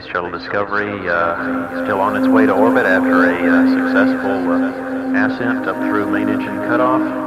Space Shuttle Discovery uh, still on its way to orbit after a uh, successful uh, ascent up through main engine cutoff.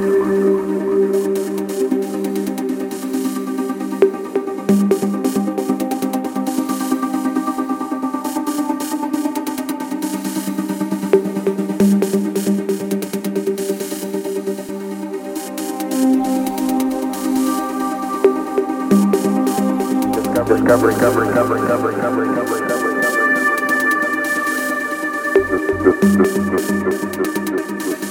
Thank you.